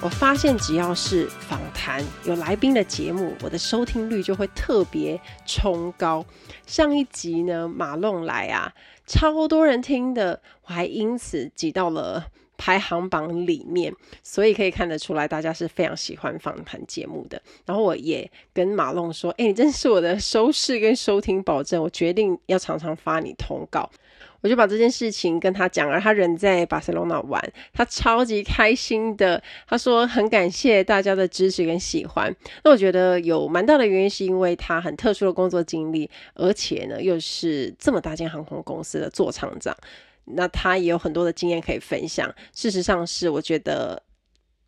我发现只要是访谈有来宾的节目，我的收听率就会特别冲高。上一集呢，马龙来啊，超多人听的，我还因此挤到了排行榜里面，所以可以看得出来，大家是非常喜欢访谈节目的。然后我也跟马龙说：“哎，你真是我的收视跟收听保证，我决定要常常发你通告。”我就把这件事情跟他讲，而他人在巴塞罗那玩，他超级开心的。他说很感谢大家的支持跟喜欢。那我觉得有蛮大的原因是因为他很特殊的工作经历，而且呢又是这么大间航空公司的座舱长，那他也有很多的经验可以分享。事实上是我觉得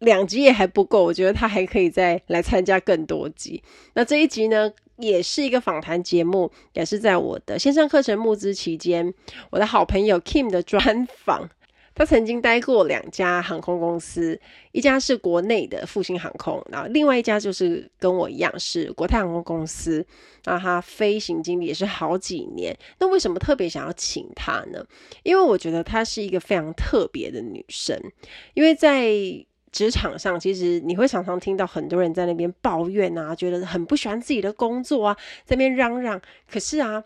两集也还不够，我觉得他还可以再来参加更多集。那这一集呢，也是一个访谈节目，也是在我的线上课程募资期间，我的好朋友 Kim 的专访。他曾经待过两家航空公司，一家是国内的复兴航空，然后另外一家就是跟我一样是国泰航空公司。那他飞行经历也是好几年。那为什么特别想要请他呢？因为我觉得她是一个非常特别的女生，因为在。职场上，其实你会常常听到很多人在那边抱怨啊，觉得很不喜欢自己的工作啊，在那边嚷嚷。可是啊，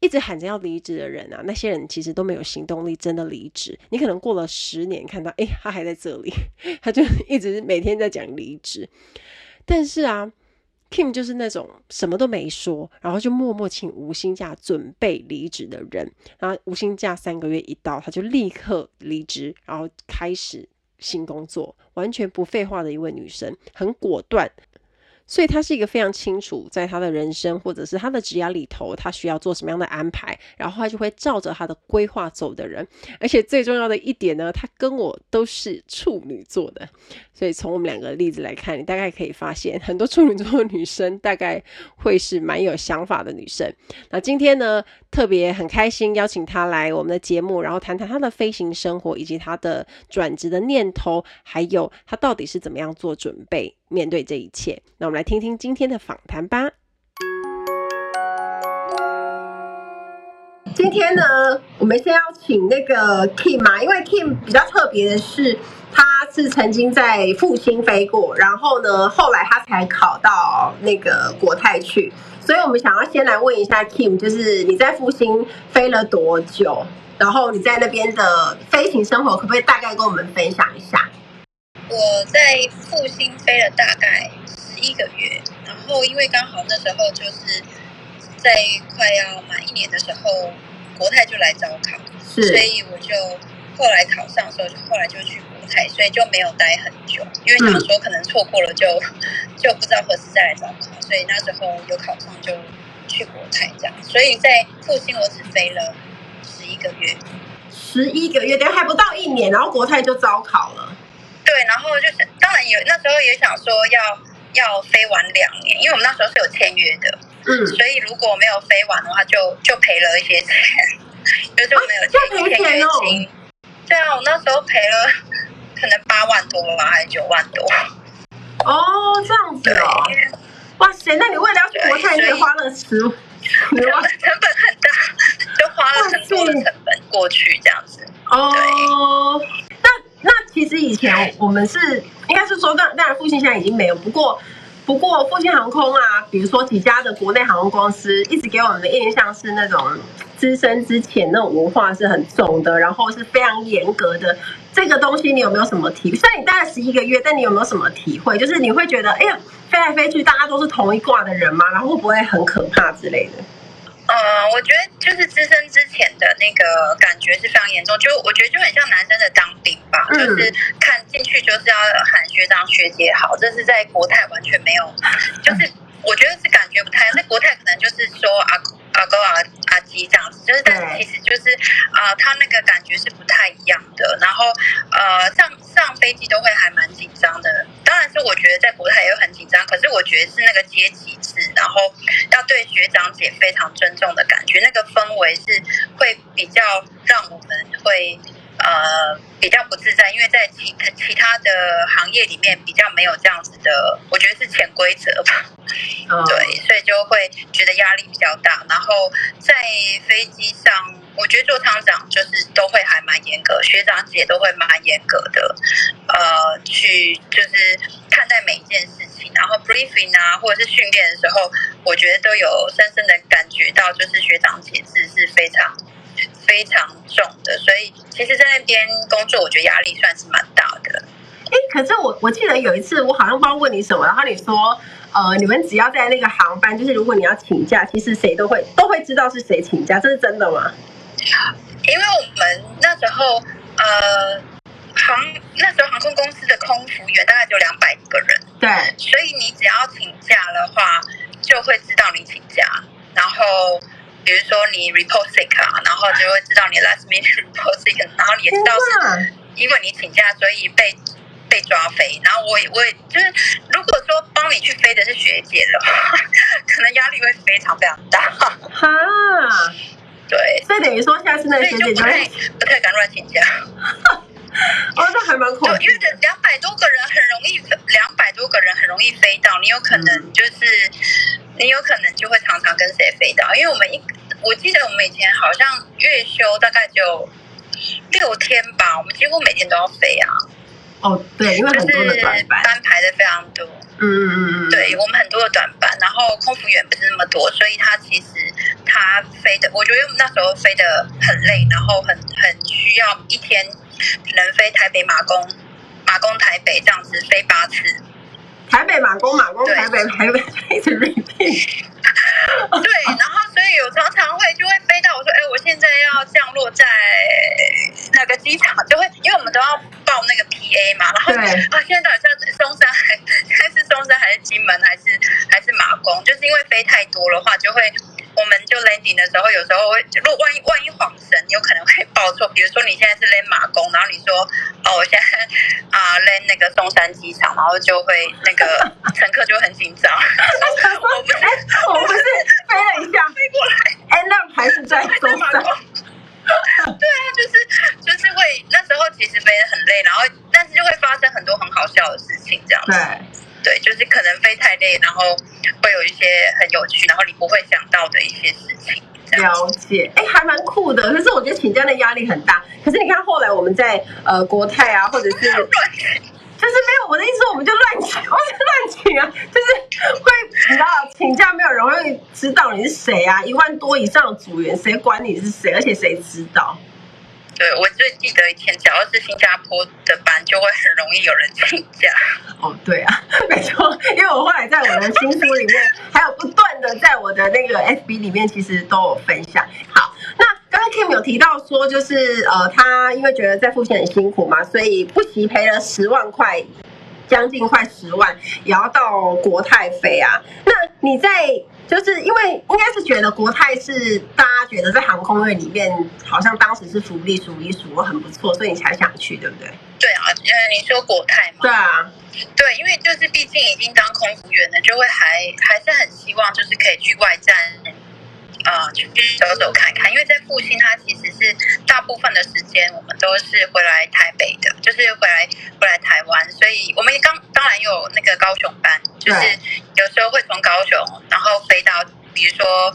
一直喊着要离职的人啊，那些人其实都没有行动力，真的离职。你可能过了十年，看到诶，他还在这里，他就一直每天在讲离职。但是啊，Kim 就是那种什么都没说，然后就默默请无薪假准备离职的人。然后无薪假三个月一到，他就立刻离职，然后开始。新工作，完全不废话的一位女生，很果断。所以他是一个非常清楚，在他的人生或者是他的职涯里头，他需要做什么样的安排，然后他就会照着他的规划走的人。而且最重要的一点呢，他跟我都是处女座的，所以从我们两个例子来看，你大概可以发现，很多处女座的女生大概会是蛮有想法的女生。那今天呢，特别很开心邀请她来我们的节目，然后谈谈她的飞行生活，以及她的转职的念头，还有她到底是怎么样做准备。面对这一切，那我们来听听今天的访谈吧。今天呢，我们先要请那个 Kim 嘛，因为 Kim 比较特别的是，他是曾经在复兴飞过，然后呢，后来他才考到那个国泰去，所以我们想要先来问一下 Kim，就是你在复兴飞了多久？然后你在那边的飞行生活，可不可以大概跟我们分享一下？我在复兴飞了大概十一个月，然后因为刚好那时候就是在快要满一年的时候，国泰就来招考，所以我就后来考上的时候，就后来就去国泰，所以就没有待很久，因为想说可能错过了就 就不知道何时再来招考，所以那时候有考上就去国泰这样，所以在复兴我只飞了十一个月，十一个月，等还不到一年，然后国泰就招考了。对，然后就是当然有那时候也想说要要飞完两年，因为我们那时候是有签约的，嗯，所以如果没有飞完的话就，就就赔了一些钱，就是没有签约金。哦、对啊，我那时候赔了可能八万多吧，还是九万多。哦，这样子哦。哇塞，那你为了要去国泰，你也花了十万，成本很大，就花了很多的成本过去这样子。哦。那其实以前我们是应该是说，当当然复兴现在已经没有，不过不过复兴航空啊，比如说几家的国内航空公司，一直给我们的印象是那种资深之前那种文化是很重的，然后是非常严格的。这个东西你有没有什么体？虽然你待了十一个月，但你有没有什么体会？就是你会觉得，哎呀，飞来飞去，大家都是同一挂的人吗？然后会不会很可怕之类的？呃，我觉得就是资深之前的那个感觉是非常严重，就我觉得就很像男生的当兵吧，嗯、就是看进去就是要喊学长学姐好，这是在国泰完全没有，就是我觉得是感觉不太，那国泰可能就是说啊。阿哥啊，阿基这样子，就是，但是其实就是啊、呃，他那个感觉是不太一样的。然后呃，上上飞机都会还蛮紧张的。当然是我觉得在国泰也很紧张，可是我觉得是那个阶级制，然后要对学长姐非常尊重的感觉，那个氛围是会比较让我们会呃比较不自在，因为在其其他的行业里面比较没有这样子的，我觉得是潜规则吧。嗯、对，所以就会觉得压力比较大。然后在飞机上，我觉得做厂长就是都会还蛮严格，学长姐都会蛮严格的，呃，去就是看待每一件事情。然后 briefing 啊，或者是训练的时候，我觉得都有深深的感觉到，就是学长姐是是非常非常重的。所以其实，在那边工作，我觉得压力算是蛮大的。哎，可是我我记得有一次，我好像不知道问你什么，然后你说。呃，你们只要在那个航班，就是如果你要请假，其实谁都会都会知道是谁请假，这是真的吗？因为我们那时候呃航那时候航空公司的空服员大概就两百个人，对，所以你只要请假的话，就会知道你请假。然后比如说你 report sick 啊，然后就会知道你 last minute report sick，然后你也知道是因为你请假，所以被。被抓飞，然后我也我也就是，如果说帮你去飞的是学姐的话，可能压力会非常非常大。哈，对，所以等于说下次那个学姐就不太不太敢乱请假。哦，那还蛮恐怖，因为这两百多个人很容易，两百多个人很容易飞到，你有可能就是、嗯、你有可能就会常常跟谁飞到，因为我们一我记得我们以前好像月休大概就六天吧，我们几乎每天都要飞啊。哦，对，因为很多的短班，班排的非常多。嗯嗯嗯嗯，对我们很多的短班，然后空服员不是那么多，所以他其实他飞的，我觉得我们那时候飞的很累，然后很很需要一天能飞台北马公马公台北这样子飞八次。台北马公马公台北台北一直 repeat。对，然后所以有常常会就会飞到我说，哎，我现在要降落在哪个机场，就会因为我们都要报那个 PA 嘛，然后啊，现在到底是松山 还现在是松山还是金门还是还是马公？就是因为飞太多的话，就会。我们就 landing 的时候，有时候会，如果万一万一晃神，有可能会报错。比如说你现在是 land 马公，然后你说哦，我现在啊 land 那个松山机场，然后就会那个乘客就很紧张。我不是，我不是飞了一下飞过来，哎，那还是在松山。对啊，就是就是会那时候其实飞得很累，然后但是就会发生很多很好笑的事情，这样子。对，就是可能飞太累，然后会有一些很有趣，然后你不会想到的一些事情。了解，哎，还蛮酷的。可是我觉得请假的压力很大。可是你看后来我们在呃国泰啊，或者是 就是没有我的意思，我们就乱请，我就乱请啊，就是会你知道请假没有人会知道你是谁啊，一万多以上的组员，谁管你是谁，而且谁知道？对，我最记得以前，只要是新加坡的班，就会很容易有人请假。哦，对啊，没错，因为我后来在我的新书里面，还有不断的在我的那个 FB 里面，其实都有分享。好，那刚刚 Kim 有提到说，就是呃，他因为觉得在付钱很辛苦嘛，所以不惜赔了十万块，将近快十万，也要到国泰飞啊。那你在？就是因为应该是觉得国泰是大家觉得在航空业里面好像当时是福利数一数二很不错，所以你才想去，对不对？对啊，呃，你说国泰吗？对啊，对，因为就是毕竟已经当空服员了，就会还还是很希望就是可以去外站，呃，去走走看看。因为在复兴，它其实是大部分的时间我们都是回来台北的，就是回来回来台湾，所以我们刚当然有那个高雄班，就是有时候会从高雄，然后飞到，比如说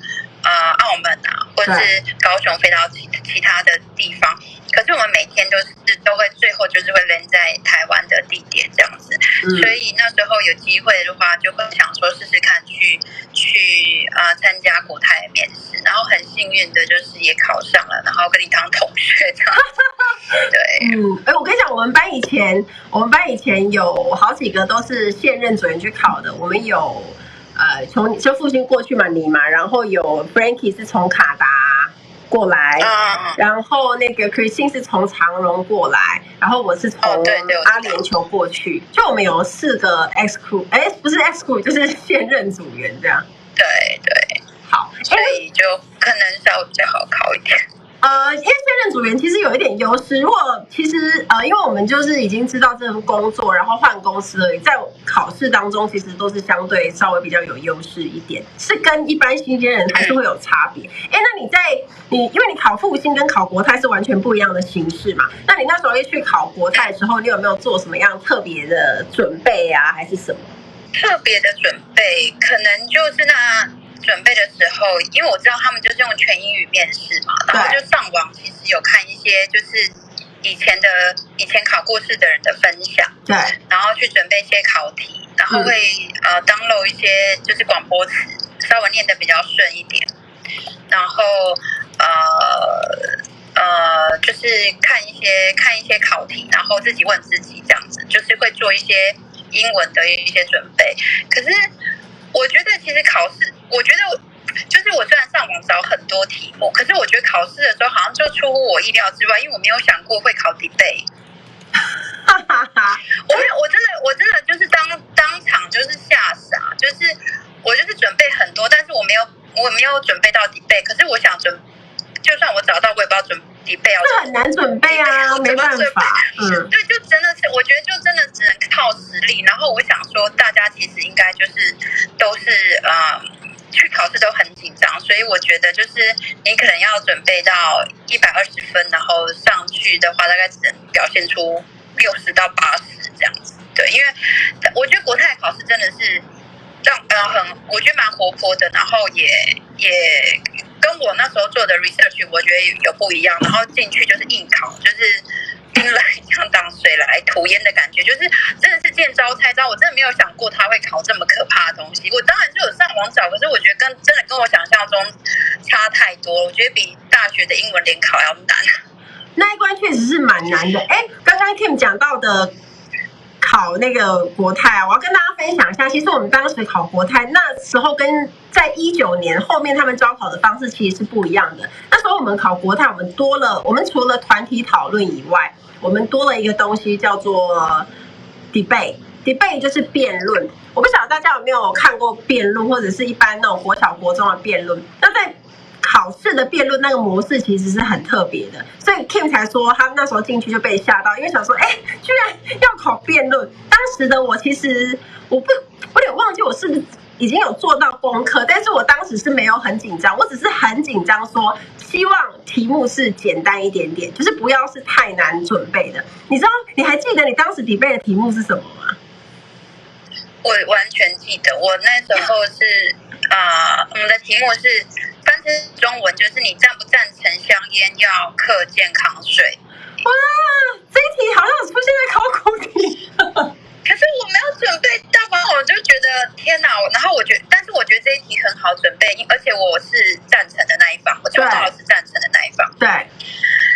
呃澳门啊，或者是高雄飞到其其他的地方。可是我们每天都是都会最后就是会 land 在台湾的地点这样子，嗯、所以那时候有机会的话，就会想说试试看去去呃参加国泰的面试，然后很幸运的就是也考上了，然后跟你当同学这样。对，嗯，哎，我跟你讲，我们班以前我们班以前有好几个都是现任主任去考的，我们有呃从就父亲过去嘛，你嘛，然后有 Frankie 是从卡达。过来，然后那个 Christine 是从长荣过来，然后我是从阿联酋过去，就我们有四个 X crew，哎，不是 X crew，就是现任组员这样。对对，好，所以就可能稍微比较好考一点。呃，因为现任组员其实有一点优势。如果其实呃，因为我们就是已经知道这份工作，然后换公司而已，在考试当中其实都是相对稍微比较有优势一点，是跟一般新鲜人还是会有差别。哎，那你在你因为你考复兴跟考国泰是完全不一样的形式嘛？那你那时候一去考国泰的时候，你有没有做什么样特别的准备啊，还是什么？特别的准备，可能就是那。准备的时候，因为我知道他们就是用全英语面试嘛，然后就上网，其实有看一些就是以前的以前考过试的人的分享，对，然后去准备一些考题，然后会、嗯、呃 download 一些就是广播词，稍微念的比较顺一点，然后呃呃就是看一些看一些考题，然后自己问自己这样子，就是会做一些英文的一些准备，可是。我觉得其实考试，我觉得就是我虽然上网找很多题目，可是我觉得考试的时候好像就出乎我意料之外，因为我没有想过会考 debate。哈哈哈！我我真的我真的就是当当场就是吓傻，就是我就是准备很多，但是我没有我没有准备到 debate，可是我想准，就算我找到，我也不知道准。这很难准备啊，没办法。嗯，对，就真的是，我觉得就真的只能靠实力。然后我想说，大家其实应该就是都是呃，去考试都很紧张，所以我觉得就是你可能要准备到一百二十分，然后上去的话，大概只能表现出六十到八十这样子。对，因为我觉得国泰考试真的是让呃很，我觉得蛮活泼的，然后也也。跟我那时候做的 research，我觉得有不一样。然后进去就是硬考，就是兵来将挡水来土掩的感觉，就是真的是见招拆招。我真的没有想过他会考这么可怕的东西。我当然是有上网找，可是我觉得跟真的跟我想象中差太多了。我觉得比大学的英文联考要难。那一关确实是蛮难的。哎，刚刚 Kim 讲到的。考那个国泰啊，我要跟大家分享一下。其实我们当时考国泰那时候，跟在一九年后面他们招考的方式其实是不一样的。那时候我们考国泰，我们多了，我们除了团体讨论以外，我们多了一个东西叫做 debate。debate 就是辩论。我不晓得大家有没有看过辩论，或者是一般那种国小、国中的辩论。那在考试的辩论那个模式其实是很特别的，所以 Kim 才说他那时候进去就被吓到，因为想说，哎，居然要考辩论。当时的我其实我不，我有点忘记我是不是已经有做到功课，但是我当时是没有很紧张，我只是很紧张，说希望题目是简单一点点，就是不要是太难准备的。你知道，你还记得你当时底背的题目是什么吗？我完全记得，我那时候是、呃，我们的题目是。翻成中文就是你赞不赞成香烟要课健康税？哇，这一题好像有出现在考古题。可是我没有准备到吗，我就觉得天哪！然后我觉得，但是我觉得这一题很好准备，而且我是赞成的那一方，我抽到的是赞成的那一方。对，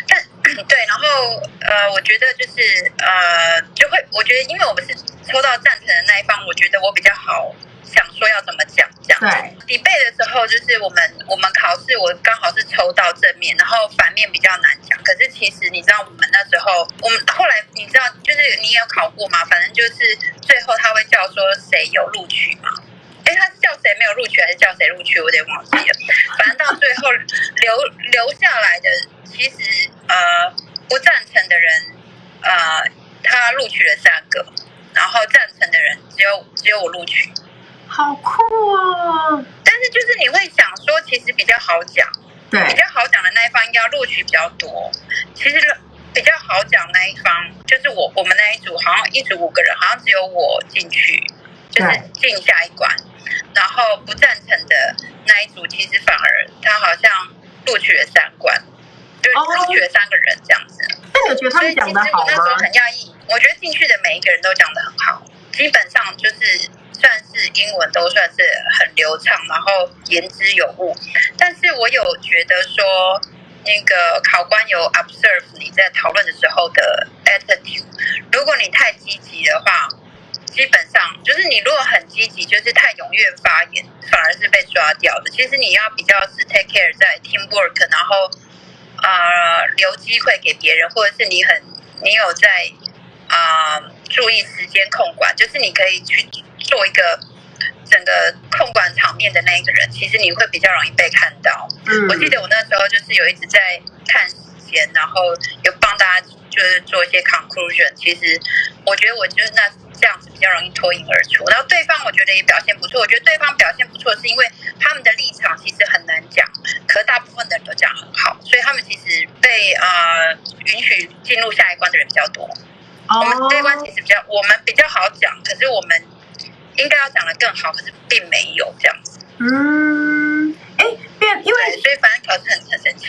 但对，然后呃，我觉得就是呃，就会我觉得，因为我们是抽到赞成的那一方，我觉得我比较好。想说要怎么讲讲？对，debate 的时候就是我们我们考试，我刚好是抽到正面，然后反面比较难讲。可是其实你知道，我们那时候，我们后来你知道，就是你有考过吗？反正就是最后他会叫说谁有录取嘛？哎，他是叫谁没有录取，还是叫谁录取？我有点忘记了。反正到最后留留下来的，其实呃不赞成的人，呃他录取了三个，然后赞成的人只有只有我录取。好酷哦！但是就是你会想说，其实比较好讲，对，比较好讲的那一方应该要录取比较多。其实比较好讲那一方，就是我我们那一组，好像一组五个人，好像只有我进去，就是进下一关。然后不赞成的那一组，其实反而他好像录取了三关，就是录取了三个人这样子。那你觉得他们讲的好吗？我那时候很讶异，我觉得进去的每一个人都讲的很好，基本上就是。算是英文都算是很流畅，然后言之有物。但是我有觉得说，那个考官有 observe 你在讨论的时候的 attitude。如果你太积极的话，基本上就是你如果很积极，就是太踊跃发言，反而是被抓掉的。其实你要比较是 take care 在 teamwork，然后呃留机会给别人，或者是你很你有在啊、注意时间控管，就是你可以去。做一个整个控管场面的那一个人，其实你会比较容易被看到。嗯，我记得我那时候就是有一直在看时间，然后有帮大家就是做一些 conclusion。其实我觉得我就是那这样子比较容易脱颖而出。然后对方我觉得也表现不错，我觉得对方表现不错是因为他们的立场其实很难讲，可是大部分的人都讲很好，所以他们其实被呃允许进入下一关的人比较多。我们这一关其实比较我们比较好讲，可是我们。应该要讲得更好，可是并没有这样子。嗯，哎，辩，因为所以反正考试很很神奇。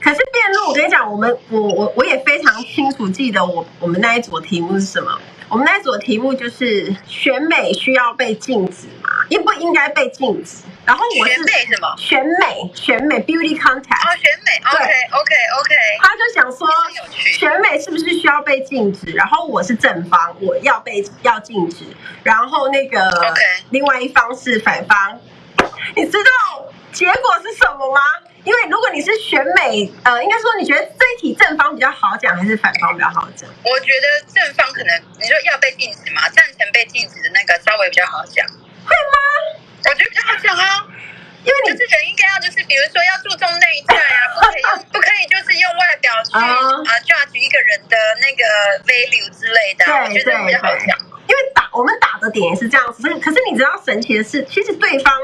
可是辩论，我跟你讲，我们我我我也非常清楚记得我我们那一组的题目是什么。我们那一组的题目就是选美需要被禁止吗？应不应该被禁止？然后我是选美什么？选美，选美，beauty contest。哦，选美。对，OK，OK，OK。他就想说，选美是不是需要被禁止？然后我是正方，我要被要禁止。然后那个另外一方是反方。你知道结果是什么吗？因为如果你是选美，呃，应该说你觉得这一题正方比较好讲，还是反方比较好讲？我觉得正方可能你说要被禁止嘛，赞成被禁止的那个稍微比较好讲。会吗？我觉得比较好讲啊，因为你就是人应该要就是比如说要注重内在啊，不可以用不可以就是用外表去啊、uh, judge 一个人的那个 value 之类的，我觉得比较好讲。因为打我们打的点也是这样子，可是你知道神奇的是，其实对方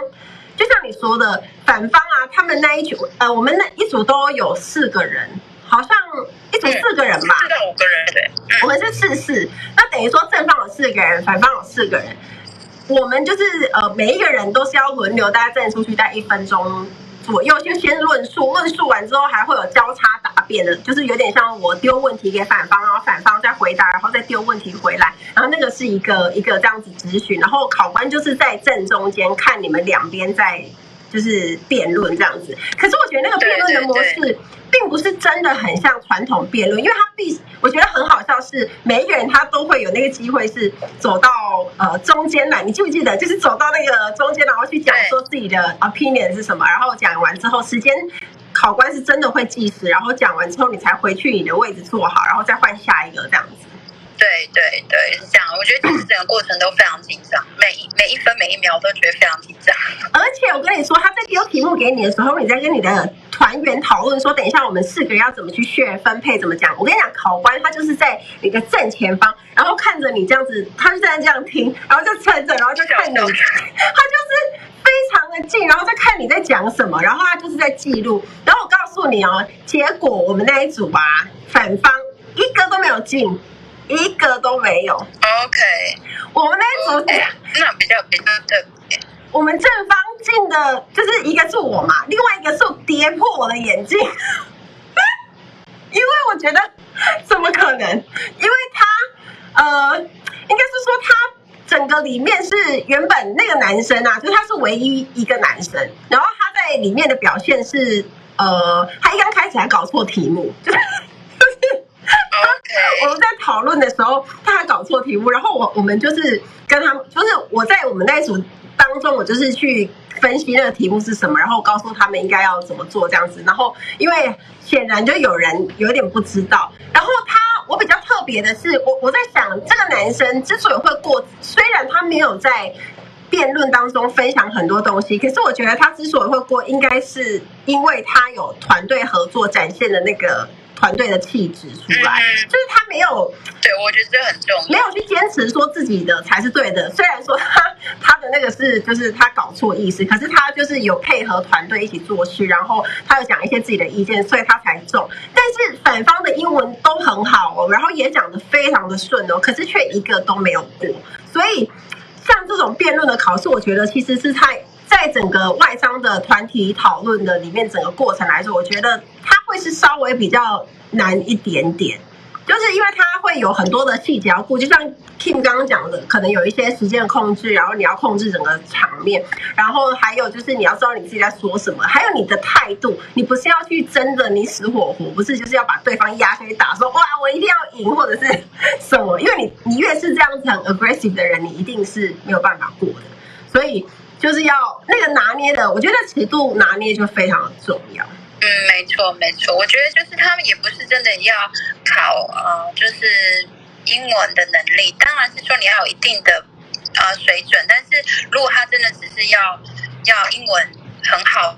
就像你说的反方啊，他们那一组呃，我们那一组都有四个人，好像一组四个人吧，四到五个人对，我们是四四，那等于说正方有四个人，反方有四个人。我们就是呃，每一个人都是要轮流，大家站出去，待一分钟左右，就先论述，论述完之后还会有交叉答辩的，就是有点像我丢问题给反方，然后反方再回答，然后再丢问题回来，然后那个是一个一个这样子咨询，然后考官就是在正中间看你们两边在就是辩论这样子。可是我觉得那个辩论的模式。并不是真的很像传统辩论，因为他必我觉得很好笑是每一个人他都会有那个机会是走到呃中间来，你记不记得？就是走到那个中间，然后去讲说自己的 opinion 是什么，然后讲完之后，时间考官是真的会计时，然后讲完之后你才回去你的位置坐好，然后再换下一个这样子。对对对，是这样。我觉得其实整个过程都非常紧张，每一每一分每一秒都觉得非常紧张。而且我跟你说，他在丢题目给你的时候，你在跟你的团员讨论说，等一下我们四个人要怎么去血分配，怎么讲？我跟你讲，考官他就是在你的正前方，然后看着你这样子，他就在这样听，然后就站着，然后就看你，他就是非常的近，然后再看你在讲什么，然后他就是在记录。然后我告诉你哦，结果我们那一组吧，反方一个都没有进。一个都没有。OK，我们那组那比较比较特别。我们正方进的就是一个是我嘛，另外一个是我跌破我的眼镜，因为我觉得怎么可能？因为他呃，应该是说他整个里面是原本那个男生啊，就是他是唯一一个男生，然后他在里面的表现是呃，他一刚开始还搞错题目，就是。我们在讨论的时候，他还搞错题目，然后我我们就是跟他们，就是我在我们那一组当中，我就是去分析那个题目是什么，然后告诉他们应该要怎么做这样子。然后因为显然就有人有点不知道，然后他我比较特别的是，我我在想这个男生之所以会过，虽然他没有在辩论当中分享很多东西，可是我觉得他之所以会过，应该是因为他有团队合作展现的那个。团队的气质出来，就是他没有，对，我觉得这很重要，没有去坚持说自己的才是对的。虽然说他他的那个是就是他搞错意思，可是他就是有配合团队一起做事，然后他有讲一些自己的意见，所以他才中。但是反方的英文都很好哦，然后也讲的非常的顺哦，可是却一个都没有过。所以像这种辩论的考试，我觉得其实是太。在整个外商的团体讨论的里面，整个过程来说，我觉得它会是稍微比较难一点点，就是因为它会有很多的细节要顾，就像 Kim 刚刚讲的，可能有一些时间的控制，然后你要控制整个场面，然后还有就是你要知道你自己在说什么，还有你的态度，你不是要去争的你死火活，不是就是要把对方压下去打，说哇我一定要赢或者是什么，因为你你越是这样子很 aggressive 的人，你一定是没有办法过的，所以。就是要那个拿捏的，我觉得尺度拿捏就非常重要。嗯，没错没错，我觉得就是他们也不是真的要考呃，就是英文的能力，当然是说你要有一定的呃水准，但是如果他真的只是要要英文很好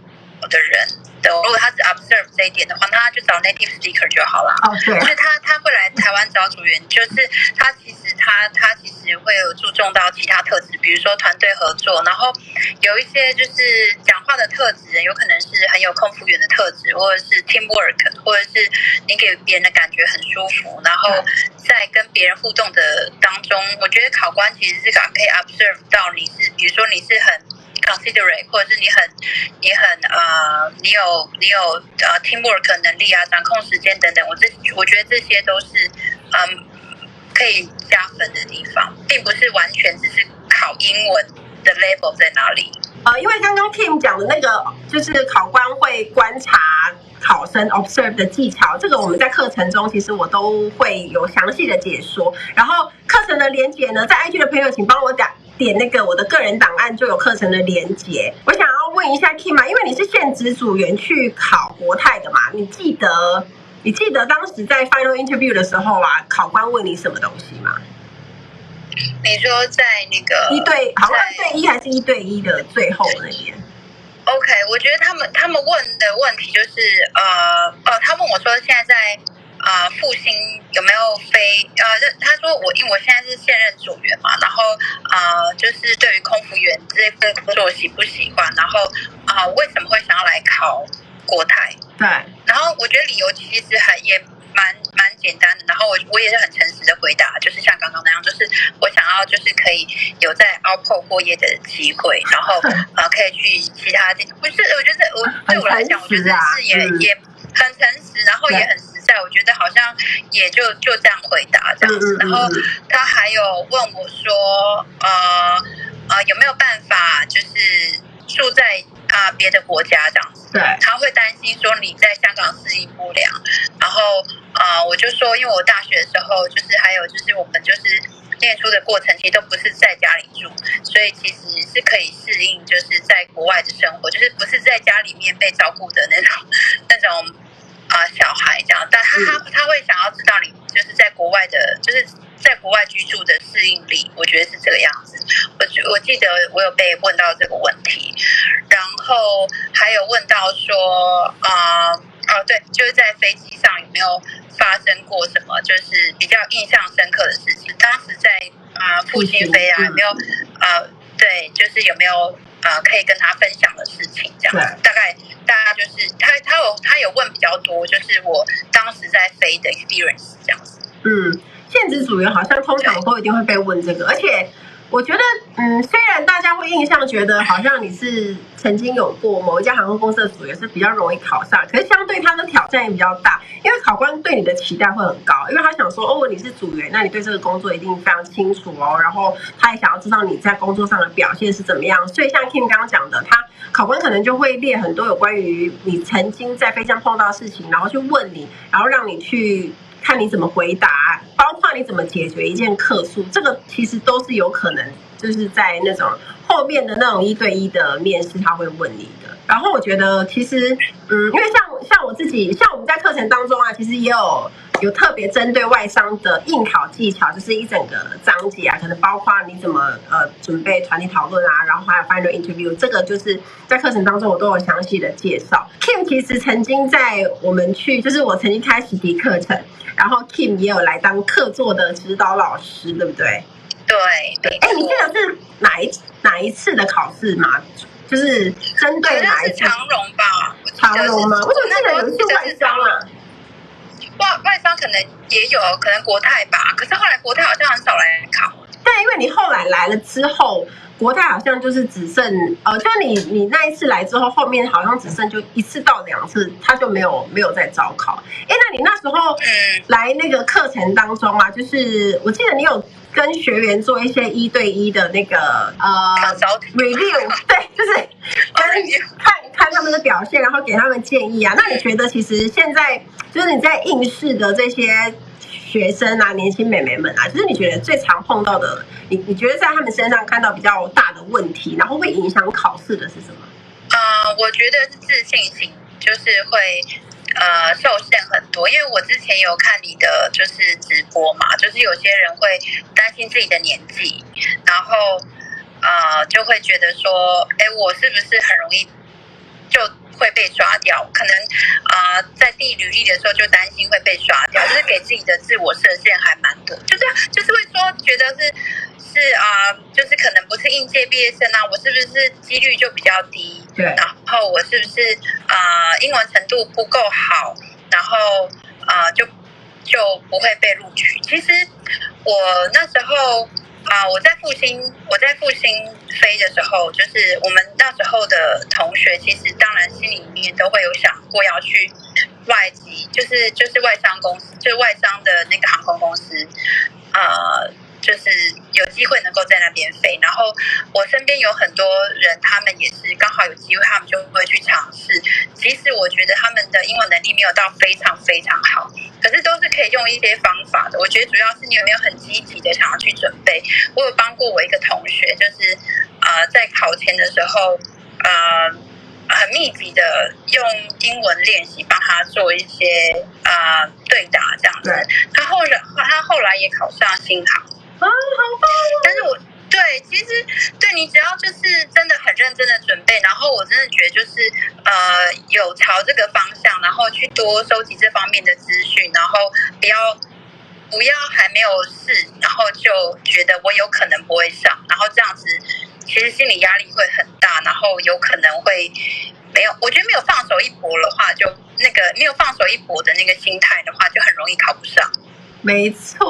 的人。如果他只 observe 这一点的话，那他就找 native speaker 就好了。哦，对。就是他他会来台湾找组员，就是他其实他他其实会有注重到其他特质，比如说团队合作，然后有一些就是讲话的特质，有可能是很有空服员的特质，或者是 teamwork，或者是你给别人的感觉很舒服，然后在跟别人互动的当中，我觉得考官其实是可以 observe 到你是，比如说你是很。considerate，或者是你很你很呃，你有你有呃 teamwork 能力啊，掌控时间等等，我这我觉得这些都是嗯可以加分的地方，并不是完全只是考英文的 level 在哪里。呃，因为刚刚 Kim 讲的那个，就是考官会观察考生 observe 的技巧，这个我们在课程中其实我都会有详细的解说。然后课程的连接呢，在 IG 的朋友请帮我打。点那个我的个人档案就有课程的连接。我想要问一下 Kim 啊，因为你是现职组员去考国泰的嘛？你记得你记得当时在 final interview 的时候啊，考官问你什么东西吗？你说在那个一对好像二对一还是一对一的最后那边？OK，我觉得他们他们问的问题就是呃哦，他问我说现在在。啊、呃，复兴有没有飞？呃，他说我因为我现在是现任组员嘛，然后啊、呃，就是对于空服员这份工作喜不喜欢？然后啊、呃，为什么会想要来考国泰？对。然后我觉得理由其实还也蛮蛮简单的。然后我我也是很诚实的回答，就是像刚刚那样，就是我想要就是可以有在 Outpost 过夜的机会，然后啊、呃、可以去其他地。不是，我觉得我对我来讲，我觉得是也、嗯、也很诚实，然后也很。在我觉得好像也就就这样回答这样子，然后他还有问我说，呃呃有没有办法就是住在啊、呃、别的国家这样子？对，他会担心说你在香港适应不良，然后啊、呃、我就说，因为我大学的时候就是还有就是我们就是念书的过程其实都不是在家里住，所以其实是可以适应就是在国外的生活，就是不是在家里面被照顾的那种那种。啊、呃，小孩这样，但他他他会想要知道你就是在国外的，就是在国外居住的适应力，我觉得是这个样子。我我记得我有被问到这个问题，然后还有问到说，啊、呃，哦对，就是在飞机上有没有发生过什么就是比较印象深刻的事情？当时在啊复兴飞啊，有没有呃对，就是有没有？呃，可以跟他分享的事情，这样子，大概大家就是他，他有他有问比较多，就是我当时在飞的 experience 这样子。嗯，现职组员好像通常都一定会被问这个，而且。我觉得，嗯，虽然大家会印象觉得好像你是曾经有过某一家航空公司的组员是比较容易考上，可是相对他的挑战也比较大，因为考官对你的期待会很高，因为他想说，哦，你是组员，那你对这个工作一定非常清楚哦，然后他也想要知道你在工作上的表现是怎么样，所以像 Kim 刚刚讲的，他考官可能就会列很多有关于你曾经在飞机上碰到的事情，然后去问你，然后让你去。看你怎么回答，包括你怎么解决一件客诉，这个其实都是有可能，就是在那种后面的那种一对一的面试，他会问你的。然后我觉得，其实，嗯，因为像像我自己，像我们在课程当中啊，其实也有。有特别针对外商的应考技巧，就是一整个章节啊，可能包括你怎么呃准备团体讨论啊，然后还有 final interview，这个就是在课程当中我都有详细的介绍。Kim 其实曾经在我们去，就是我曾经开实体课程，然后 Kim 也有来当客座的指导老师，对不对？对对。哎，你记得是哪一哪一次的考试吗？就是针对哪一次？长荣吧？长荣吗？我怎么记得有一次外商啊？外外商可能也有可能国泰吧，可是后来国泰好像很少来考。但因为你后来来了之后，国泰好像就是只剩呃，就你你那一次来之后，后面好像只剩就一次到两次，他就没有没有再招考。哎，那你那时候来那个课程当中啊，就是我记得你有跟学员做一些一对一的那个呃 review，对，就是跟看看他们的表现，然后给他们建议啊。那你觉得其实现在？就是你在应试的这些学生啊，年轻美眉们啊，就是你觉得最常碰到的，你你觉得在他们身上看到比较大的问题，然后会影响考试的是什么？呃，我觉得是自信心，就是会呃受限很多，因为我之前有看你的就是直播嘛，就是有些人会担心自己的年纪，然后呃就会觉得说，哎，我是不是很容易就会被刷掉？可能啊、呃，在递履历的时候就担心会被刷掉，就是给自己的自我设限还蛮多，就这样，就是会说觉得是。是啊，就是可能不是应届毕业生啊，我是不是几率就比较低？然后我是不是啊、英文程度不够好，然后啊、就就不会被录取？其实我那时候啊、我在复兴，我在复兴飞的时候，就是我们那时候的同学，其实当然心里面都会有想过要去外籍，就是就是外商公司，就是外商的那个航空公司啊。就是有机会能够在那边飞，然后我身边有很多人，他们也是刚好有机会，他们就会去尝试。其实我觉得他们的英文能力没有到非常非常好，可是都是可以用一些方法的。我觉得主要是你有没有很积极的想要去准备。我有帮过我一个同学，就是呃在考前的时候，呃很密集的用英文练习，帮他做一些呃对答这样子。他后来他后来也考上新航。啊，好棒哦！但是我对，其实对你只要就是真的很认真的准备，然后我真的觉得就是呃有朝这个方向，然后去多收集这方面的资讯，然后不要不要还没有试，然后就觉得我有可能不会上，然后这样子其实心理压力会很大，然后有可能会没有，我觉得没有放手一搏的话，就那个没有放手一搏的那个心态的话，就很容易考不上。没错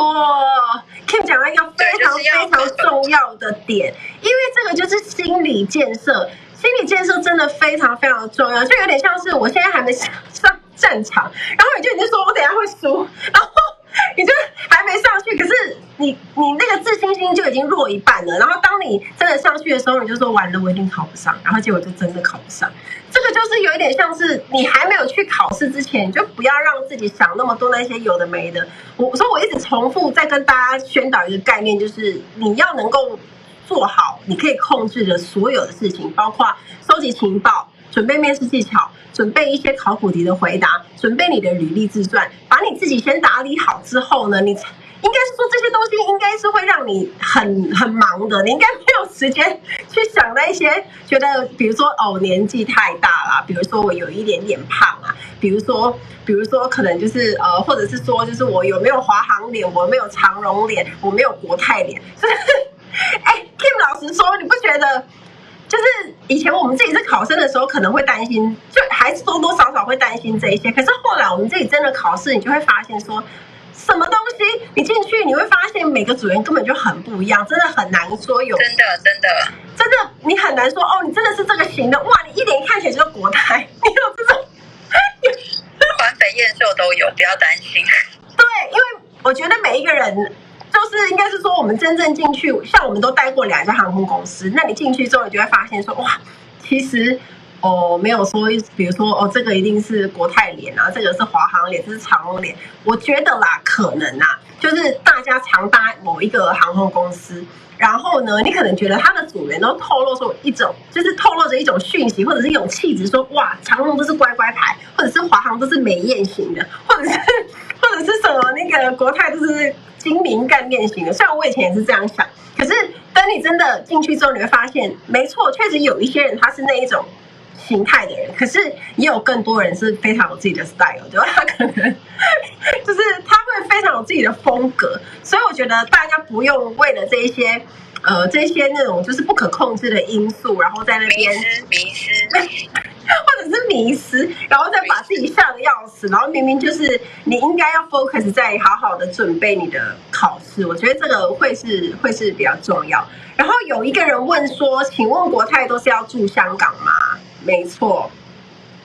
，Kim 讲了一个非常非常重要的点，因为这个就是心理建设，心理建设真的非常非常重要，就有点像是我现在还没上上战场，然后你就已经说我等下会输，然后 你就还没上去，可是你你那个自信心就已经弱一半了，然后当你真的上去的时候，你就说完了，我一定考不上，然后结果就真的考不上。这个就是有一点像是你还没有去考试之前，你就不要让自己想那么多那些有的没的。我说我一直重复在跟大家宣导一个概念，就是你要能够做好你可以控制的所有的事情，包括收集情报、准备面试技巧、准备一些考古题的回答、准备你的履历自传，把你自己先打理好之后呢，你。应该是说这些东西应该是会让你很很忙的，你应该没有时间去想那些觉得，比如说哦年纪太大了，比如说我有一点点胖啊，比如说比如说可能就是呃，或者是说就是我有没有华航脸，我没有长荣脸，我没有国泰脸，就 是哎，Kim 老师说，你不觉得就是以前我们自己是考生的时候可能会担心，就还是多多少少会担心这一些，可是后来我们自己真的考试，你就会发现说。什么东西？你进去你会发现每个组员根本就很不一样，真的很难说有。真的真的真的，你很难说哦，你真的是这个型的哇！你一脸看起来就是国泰，你有这种，环肥燕瘦都有，不要担心。对，因为我觉得每一个人就是应该是说，我们真正进去，像我们都待过两家航空公司，那你进去之后，你就会发现说哇，其实。哦，没有说，比如说哦，这个一定是国泰脸啊，这个是华航脸，这是长荣脸。我觉得啦，可能啊，就是大家常搭某一个航空公司，然后呢，你可能觉得他的组员都透露出一种，就是透露着一种讯息，或者是一种气质，说哇，长荣都是乖乖牌，或者是华航都是美艳型的，或者是或者是什么那个国泰都是精明干练型的。虽然我以前也是这样想，可是等你真的进去之后，你会发现，没错，确实有一些人他是那一种。形态的人，可是也有更多人是非常有自己的 style，就是他可能就是他会非常有自己的风格，所以我觉得大家不用为了这一些呃这些那种就是不可控制的因素，然后在那边迷失，或者是迷失，然后再把自己吓得要死，然后明明就是你应该要 focus 在好好的准备你的考试，我觉得这个会是会是比较重要。然后有一个人问说，请问国泰都是要住香港吗？没错，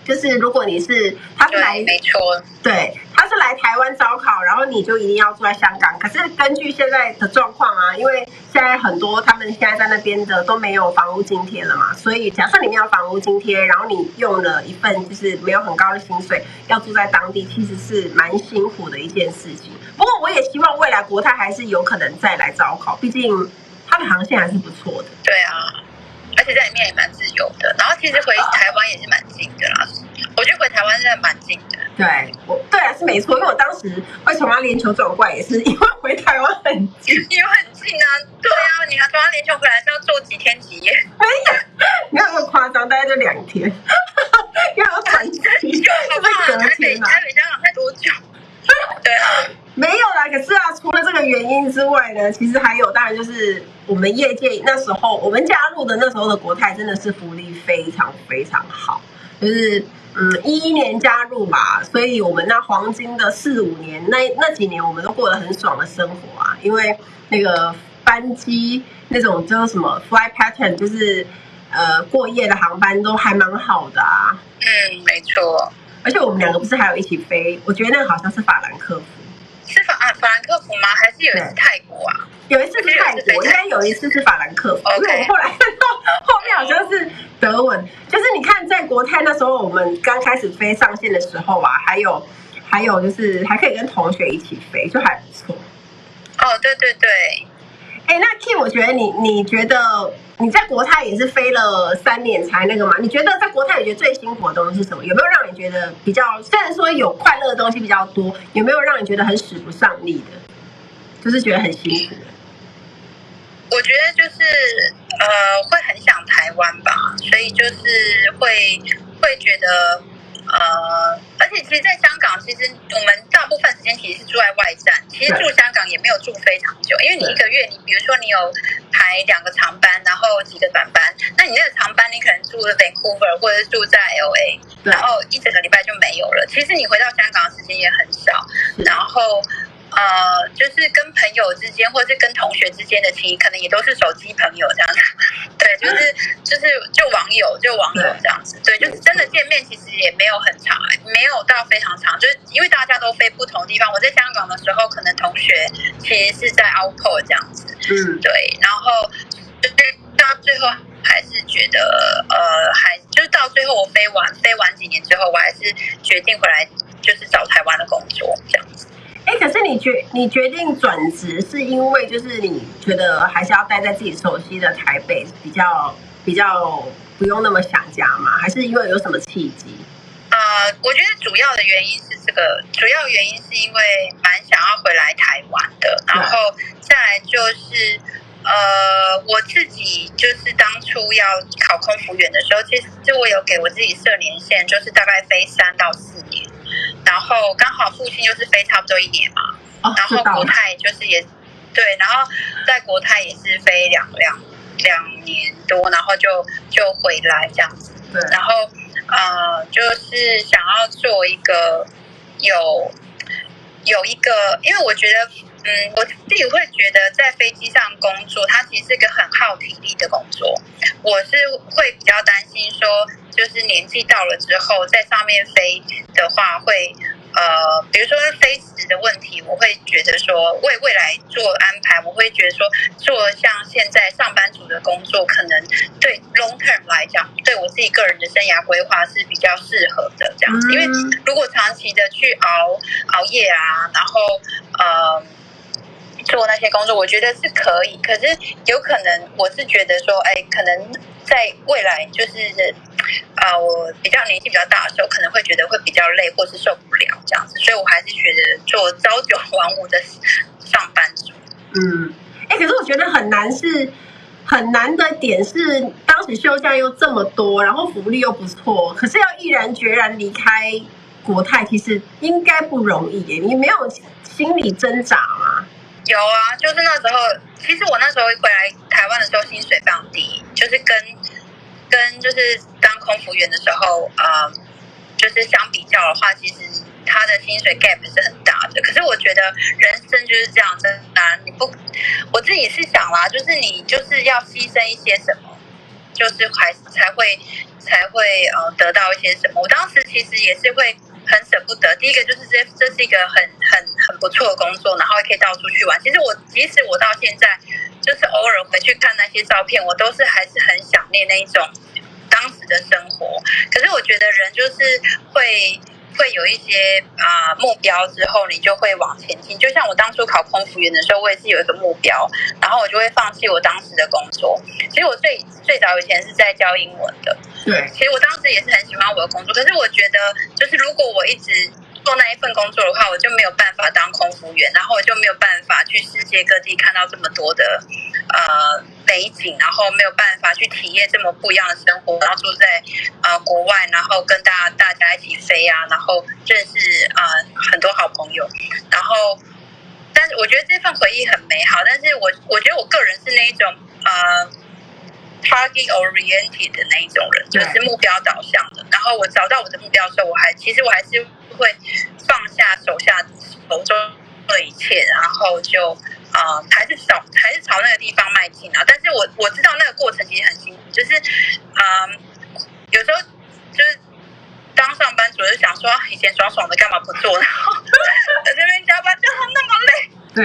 就是如果你是他是来，没错，对，他是来台湾招考，然后你就一定要住在香港。可是根据现在的状况啊，因为现在很多他们现在在那边的都没有房屋津贴了嘛，所以假设你没有房屋津贴，然后你用了一份就是没有很高的薪水，要住在当地，其实是蛮辛苦的一件事情。不过我也希望未来国泰还是有可能再来招考，毕竟它的航线还是不错的。对啊。而且在里面也蛮自由的，然后其实回台湾也是蛮近的啦。我觉得回台湾真的蛮近的。对，我对啊是没错，因为我当时会从阿联酋转过来，也是因为回台湾很近，因为很近啊。对啊，你要从阿联酋回来是要坐几天几夜？没有，没有那么夸张，大概就两天，要转机，就是隔天嘛。台北、香港才多久？对啊，没有啦。可是啊，除了这个原因之外呢，其实还有，当然就是我们业界那时候我们加入的那时候的国泰真的是福利非常非常好，就是嗯一一年加入嘛，所以我们那黄金的四五年那那几年我们都过得很爽的生活啊，因为那个班机那种叫什么 fly pattern，就是呃过夜的航班都还蛮好的啊。嗯，没错。而且我们两个不是还有一起飞？我觉得那个好像是法兰克福，是法啊法兰克福吗？还是有一次泰国啊？有一次是泰国，应该有一次是法兰克福。因为我后来看到后面好像是德文，就是你看在国泰那时候，我们刚开始飞上线的时候啊，还有还有就是还可以跟同学一起飞，就还不错。哦，对对对。哎，那 Kim，我觉得你你觉得？你在国泰也是飞了三年才那个嘛？你觉得在国泰你觉得最辛苦的东西是什么？有没有让你觉得比较虽然说有快乐的东西比较多，有没有让你觉得很使不上力的？就是觉得很辛苦。我觉得就是呃，会很想台湾吧，所以就是会会觉得。呃，而且其实，在香港，其实我们大部分时间其实是住在外站。其实住香港也没有住非常久，因为你一个月，你比如说你有排两个长班，然后几个短班，那你那个长班你可能住在 Vancouver 或者是住在 LA，然后一整个礼拜就没有了。其实你回到香港的时间也很少，然后。呃，就是跟朋友之间，或者是跟同学之间的情谊，可能也都是手机朋友这样子。对，就是就是就网友，就网友这样子。对，就是真的见面，其实也没有很长，没有到非常长。就是因为大家都飞不同地方。我在香港的时候，可能同学其实是在 Outport 这样子。嗯，对。然后就是到最后还是觉得，呃，还就是到最后我飞完飞完几年之后，我还是决定回来，就是找台湾的工作这样哎，可是你决你决定转职，是因为就是你觉得还是要待在自己熟悉的台北，比较比较不用那么想家吗？还是因为有什么契机？呃，我觉得主要的原因是这个，主要原因是因为蛮想要回来台湾的，然后再来就是呃，我自己就是当初要考空服员的时候，其实就我有给我自己设年限，就是大概飞三到四年。然后刚好父亲就是飞差不多一年嘛，哦、然后国泰就是也对，然后在国泰也是飞两两两年多，然后就就回来这样子。对，然后呃，就是想要做一个有有一个，因为我觉得，嗯，我自己会觉得在飞机上工作，它其实是一个很耗体力的工作。我是会比较担心说。就是年纪到了之后，在上面飞的话会，会呃，比如说飞时的问题，我会觉得说为未来做安排，我会觉得说做像现在上班族的工作，可能对 long term 来讲，对我自己个人的生涯规划是比较适合的这样子。因为如果长期的去熬熬夜啊，然后呃做那些工作，我觉得是可以，可是有可能我是觉得说，哎，可能在未来就是。啊、呃，我比较年纪比较大的时候，可能会觉得会比较累，或是受不了这样子，所以我还是觉得做朝九晚五的上班族。嗯，哎、可是我觉得很难是很难的点是，当时休假又这么多，然后福利又不错，可是要毅然决然离开国泰，其实应该不容易耶。你没有心理挣扎吗？有啊，就是那时候，其实我那时候回来台湾的时候，薪水非常低，就是跟。跟就是当空服员的时候，呃，就是相比较的话，其实他的薪水 gap 是很大的。可是我觉得人生就是这样，真的，你不，我自己是想啦，就是你就是要牺牲一些什么，就是还才会才会呃得到一些什么。我当时其实也是会很舍不得。第一个就是这这是一个很很很不错的工作，然后也可以到处去玩。其实我即使我到现在。就是偶尔回去看那些照片，我都是还是很想念那一种当时的生活。可是我觉得人就是会会有一些啊、呃、目标之后，你就会往前进。就像我当初考空服员的时候，我也是有一个目标，然后我就会放弃我当时的工作。其实我最最早以前是在教英文的，对。其实我当时也是很喜欢我的工作，可是我觉得，就是如果我一直做那一份工作的话，我就没有办法当空服员，然后我就没有办法去世界各地看到这么多的呃美景，然后没有办法去体验这么不一样的生活，然后住在呃国外，然后跟大家大家一起飞啊，然后认识呃很多好朋友，然后但是我觉得这份回忆很美好，但是我我觉得我个人是那一种呃 target oriented 的那一种人，就是目标导向的，然后我找到我的目标的时候，我还其实我还是。会放下手下手中的一切，然后就啊、呃，还是朝还是朝那个地方迈进啊。但是我我知道那个过程其实很辛苦，就是嗯、呃，有时候就是当上班族就想说，以前爽爽的干嘛不做？然后在这边加班加到那么累，对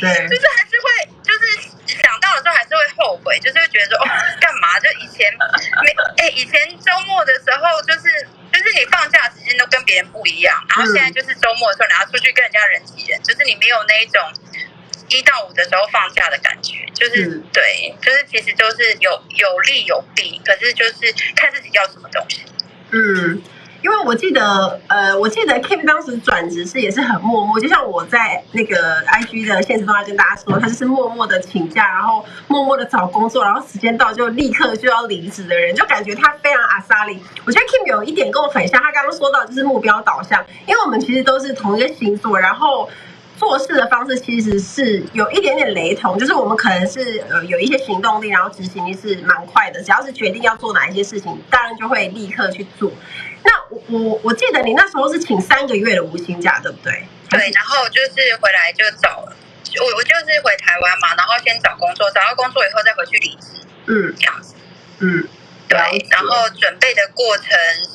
对，就是还是会就是想到的时候还是会后悔，就是会觉得说哦，干嘛？就以前没哎，以前周末的时候就是。就是你放假时间都跟别人不一样，然后现在就是周末的时候，你要出去跟人家人挤人，就是你没有那一种一到五的时候放假的感觉，就是、嗯、对，就是其实都是有有利有弊，可是就是看自己要什么东西。嗯。因为我记得，呃，我记得 Kim 当时转职是也是很默默，就像我在那个 IG 的现实动态跟大家说，他就是默默的请假，然后默默的找工作，然后时间到就立刻就要离职的人，就感觉他非常阿萨里。我觉得 Kim 有一点跟我很像，他刚刚说到就是目标导向，因为我们其实都是同一个星座，然后。做事的方式其实是有一点点雷同，就是我们可能是呃有一些行动力，然后执行力是蛮快的。只要是决定要做哪一些事情，当然就会立刻去做。那我我我记得你那时候是请三个月的无薪假，对不对？对，然后就是回来就找我我就是回台湾嘛，然后先找工作，找到工作以后再回去离职，嗯，这样子，嗯，对。然后准备的过程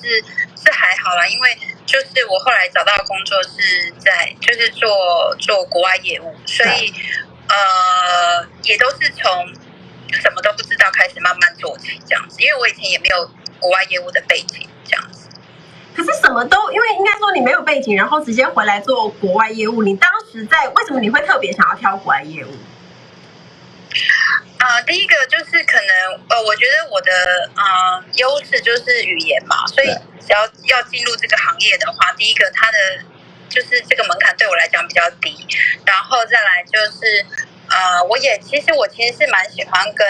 是是还好啦，因为。就是我后来找到的工作是在，就是做做国外业务，所以呃，也都是从什么都不知道开始慢慢做起这样子。因为我以前也没有国外业务的背景。可是什么都，因为应该说你没有背景，然后直接回来做国外业务。你当时在为什么你会特别想要挑国外业务？啊、呃，第一个就是可能呃，我觉得我的啊、呃、优势就是语言嘛，所以只要要进入这个行业的话，第一个它的就是这个门槛对我来讲比较低，然后再来就是呃，我也其实我其实是蛮喜欢跟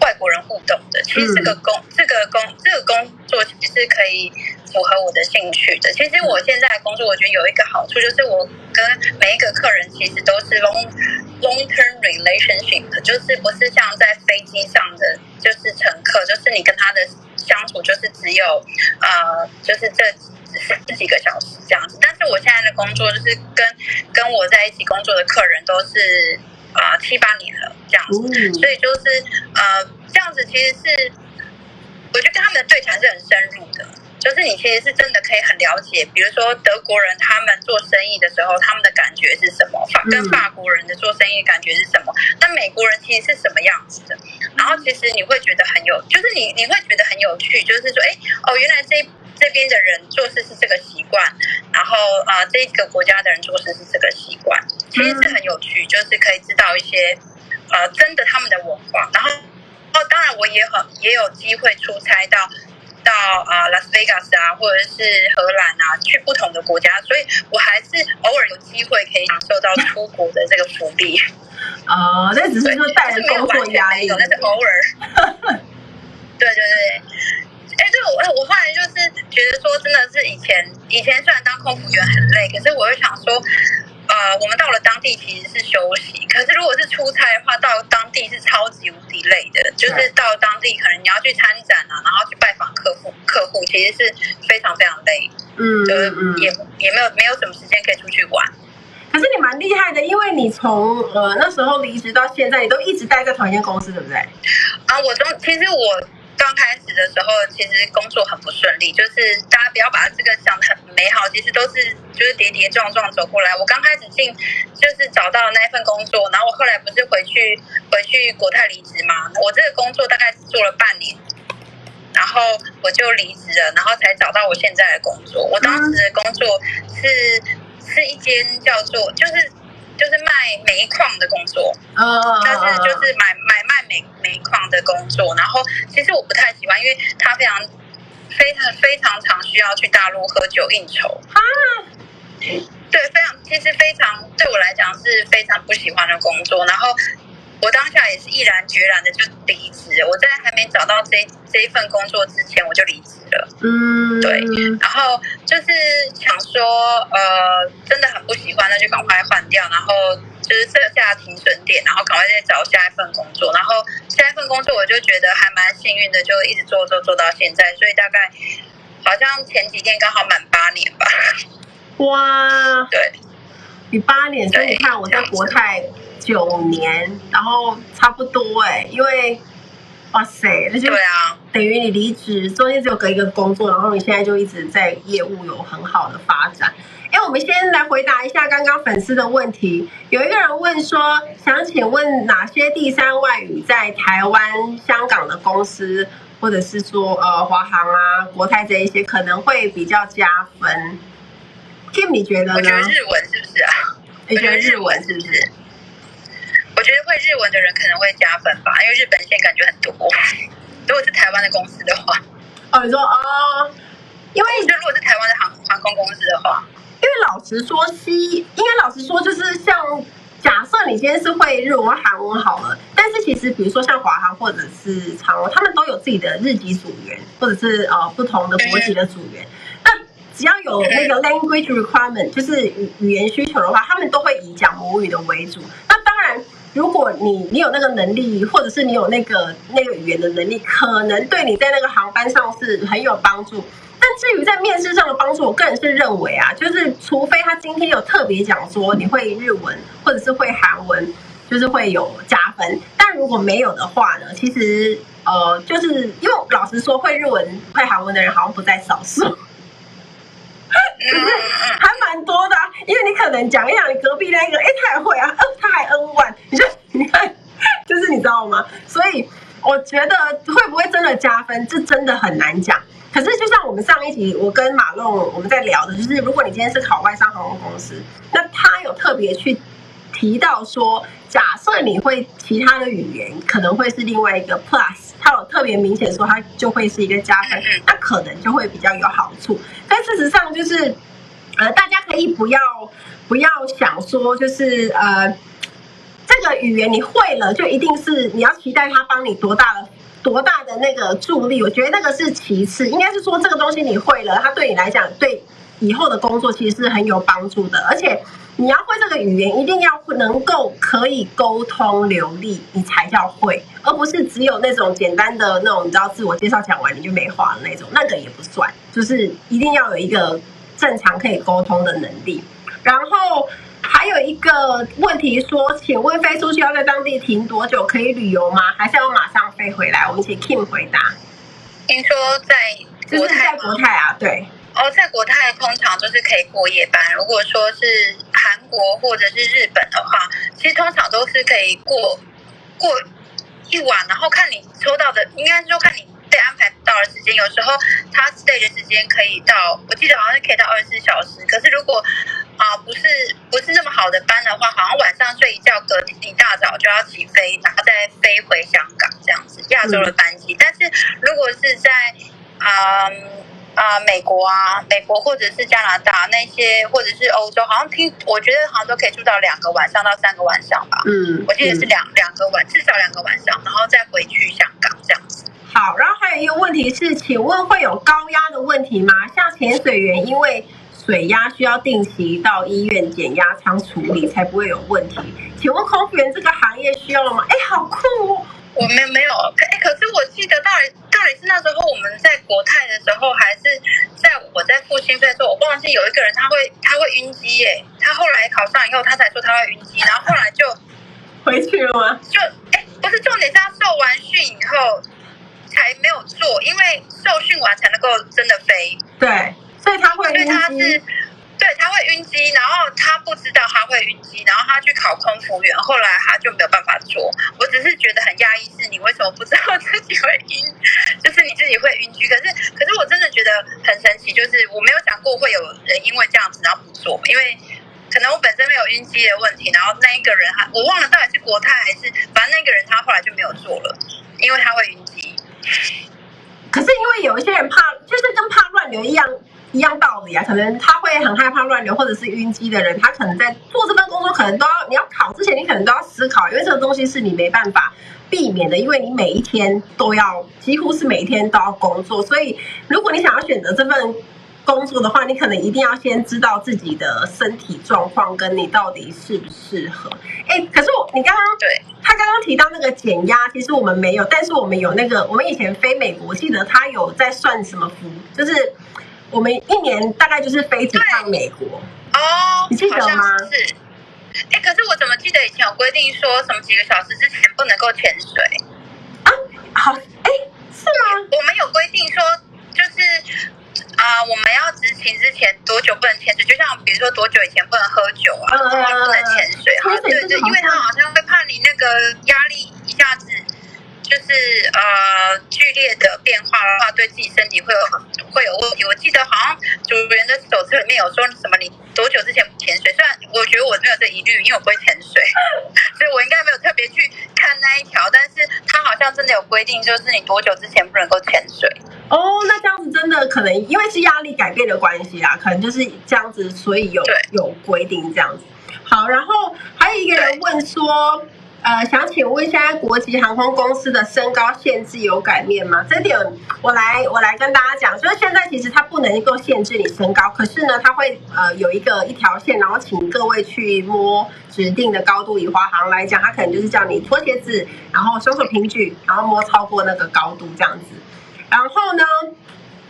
外国人互动的。其实这个工、嗯、这个工这个工作其实是可以符合我的兴趣的。其实我现在的工作，我觉得有一个好处就是我跟每一个客人其实都是 long long term relationship，就是不是像在飞机上的，就是乘客，就是你跟他的相处就是只有呃，就是这十几个小时这样子。但是我现在的工作就是跟跟我在一起工作的客人都是啊、呃、七八年了这样子，所以就是呃这样子其实是我觉得跟他们的对谈是很深入的。就是你其实是真的可以很了解，比如说德国人他们做生意的时候，他们的感觉是什么？法跟法国人的做生意感觉是什么？那美国人其实是什么样子的？然后其实你会觉得很有，就是你你会觉得很有趣，就是说，哎哦，原来这这边的人做事是这个习惯，然后啊、呃，这个国家的人做事是这个习惯，其实是很有趣，就是可以知道一些呃真的他们的文化。然后哦，当然我也很也有机会出差到。到啊，拉斯维加斯啊，或者是荷兰啊，去不同的国家，所以我还是偶尔有机会可以享受到出国的这个福利。啊、呃，那只是说带着工作压力，那是偶尔。对对对，哎，对我我后来就是觉得说，真的是以前以前虽然当空服员很累，可是我又想说。呃，我们到了当地其实是休息，可是如果是出差的话，到当地是超级无敌累的。就是到当地，可能你要去参展啊，然后去拜访客户，客户其实是非常非常累。嗯，就是也也没有没有什么时间可以出去玩。可是你蛮厉害的，因为你从呃那时候离职到现在，你都一直待在同一间公司，对不对？啊，我中其实我。刚开始的时候，其实工作很不顺利，就是大家不要把这个想得很美好，其实都是就是跌跌撞撞走过来。我刚开始进就是找到那一份工作，然后我后来不是回去回去国泰离职嘛，我这个工作大概只做了半年，然后我就离职了，然后才找到我现在的工作。我当时的工作是是一间叫做就是就是卖煤矿的工作，哦，但是就是买买卖煤煤矿的工作。然后其实我不太喜欢，因为他非常非常非常常需要去大陆喝酒应酬啊。对，非常其实非常对我来讲是非常不喜欢的工作。然后。我当下也是毅然决然的就离职，我在还没找到这这一份工作之前我就离职了。嗯，对，然后就是想说，呃，真的很不喜欢，那就赶快换掉，然后就是设下停损点，然后赶快再找下一份工作。然后下一份工作我就觉得还蛮幸运的，就一直做做做到现在，所以大概好像前几天刚好满八年吧。哇，对，你八年，所以你看我在国泰。九年，然后差不多哎，因为哇塞，那就对啊，等于你离职中间只有隔一个工作，然后你现在就一直在业务有很好的发展。哎，我们先来回答一下刚刚粉丝的问题。有一个人问说，想请问哪些第三外语在台湾、香港的公司，或者是说呃华航啊、国泰这一些可能会比较加分？Kim，你觉得呢？我觉得日文是不是啊？你觉得日文是不是？我觉得会日文的人可能会加分吧，因为日本线感觉很多。如果是台湾的公司的话，哦，你说哦，因为就如果是台湾的航航空公司的话，因为老实说，西应该老实说，就是像假设你今天是会日文、韩文好了，但是其实比如说像华航或者是长荣，他们都有自己的日籍组员，或者是呃不同的国籍的组员。嗯、那只要有那个 language requirement，就是语语言需求的话，他们都会以讲母语的为主。那当然。如果你你有那个能力，或者是你有那个那个语言的能力，可能对你在那个航班上是很有帮助。但至于在面试上的帮助，我个人是认为啊，就是除非他今天有特别讲说你会日文或者是会韩文，就是会有加分。但如果没有的话呢，其实呃，就是因为老实说，会日文会韩文的人好像不在少数。可 是还蛮多的，因为你可能讲一讲你隔壁那个，哎，他也会啊，他还 N1，你就 你看，就是你知道吗？所以我觉得会不会真的加分，这真的很难讲。可是就像我们上一集我跟马龙我们在聊的，就是如果你今天是考外商航空公司，那他有特别去。提到说，假设你会其他的语言，可能会是另外一个 plus，它有特别明显说他就会是一个加分，那可能就会比较有好处。但事实上就是，呃，大家可以不要不要想说，就是呃，这个语言你会了，就一定是你要期待他帮你多大的多大的那个助力。我觉得那个是其次，应该是说这个东西你会了，它对你来讲对以后的工作其实是很有帮助的，而且。你要会这个语言，一定要能够可以沟通流利，你才叫会，而不是只有那种简单的那种，你知道自我介绍讲完你就没话的那种，那个也不算。就是一定要有一个正常可以沟通的能力。然后还有一个问题说，请问飞出去要在当地停多久？可以旅游吗？还是要马上飞回来？我们请 Kim 回答。听说在就是在国泰啊，对。哦，在国泰通常都是可以过夜班。如果说是韩国或者是日本的话，其实通常都是可以过过一晚，然后看你抽到的，应该说看你被安排到的时间。有时候他 stay 的时间可以到，我记得好像是可以到二十四小时。可是如果啊、不是不是那么好的班的话，好像晚上睡一觉，隔天一大早就要起飞，然后再飞回香港这样子亚洲的班机。但是如果是在啊。啊、呃，美国啊，美国或者是加拿大那些，或者是欧洲，好像听我觉得好像都可以住到两个晚上到三个晚上吧。嗯，我记得是两两、嗯、个晚，至少两个晚上，然后再回去香港这样子。好，然后还有一个问题是，请问会有高压的问题吗？像潜水员，因为水压需要定期到医院减压舱处理，才不会有问题。请问空服员这个行业需要吗？哎，好酷哦！我们没有，哎，可是我记得到底到底是那时候我们在国泰的时候，还是在我在复兴飞的时候，我忘记有一个人他会他会晕机耶，他后来考上以后他才说他会晕机，然后后来就回去了吗？就哎，不是重点是他受完训以后才没有做，因为受训完才能够真的飞。对，所以他会晕机。对，他会晕机，然后他不知道他会晕机，然后他去考空服员，后来他就没有办法做。我只是觉得很讶异，是你为什么不知道自己会晕？就是你自己己会晕机，可是可是我真的觉得很神奇，就是我没有想过会有人因为这样子然后不做，因为可能我本身没有晕机的问题，然后那一个人还我忘了到底是国泰还是，反正那个人他后来就没有做了，因为他会晕机。可是因为有一些人怕，就是跟怕乱流一样。一样道理啊，可能他会很害怕乱流或者是晕机的人，他可能在做这份工作，可能都要你要考之前，你可能都要思考，因为这个东西是你没办法避免的，因为你每一天都要，几乎是每一天都要工作，所以如果你想要选择这份工作的话，你可能一定要先知道自己的身体状况跟你到底适不适合。哎，可是我你刚刚对他刚刚提到那个减压，其实我们没有，但是我们有那个，我们以前飞美国，记得他有在算什么福，就是。我们一年大概就是飞几趟美国哦，你记得吗？是，哎，可是我怎么记得以前有规定说什么几个小时之前不能够潜水啊？好，哎，是吗？我们有规定说，就是啊、呃，我们要执勤之前多久不能潜水？就像比如说多久以前不能喝酒啊，不能潜水啊？对对，因为他好像会怕你那个压力一下子。就是呃剧烈的变化的话，对自己身体会有会有问题。我记得好像主人的手册里面有说什么，你多久之前不潜水？虽然我觉得我没有这疑虑，因为我不会潜水，所以我应该没有特别去看那一条。但是它好像真的有规定，就是你多久之前不能够潜水。哦，那这样子真的可能因为是压力改变的关系啊，可能就是这样子，所以有有规定这样子。好，然后还有一个人问说。呃，想请问，现在国际航空公司的身高限制有改变吗？这点我来我来跟大家讲，就是现在其实它不能够限制你身高，可是呢，它会呃有一个一条线，然后请各位去摸指定的高度。以华航来讲，它可能就是叫你脱鞋子，然后双手平举，然后摸超过那个高度这样子。然后呢，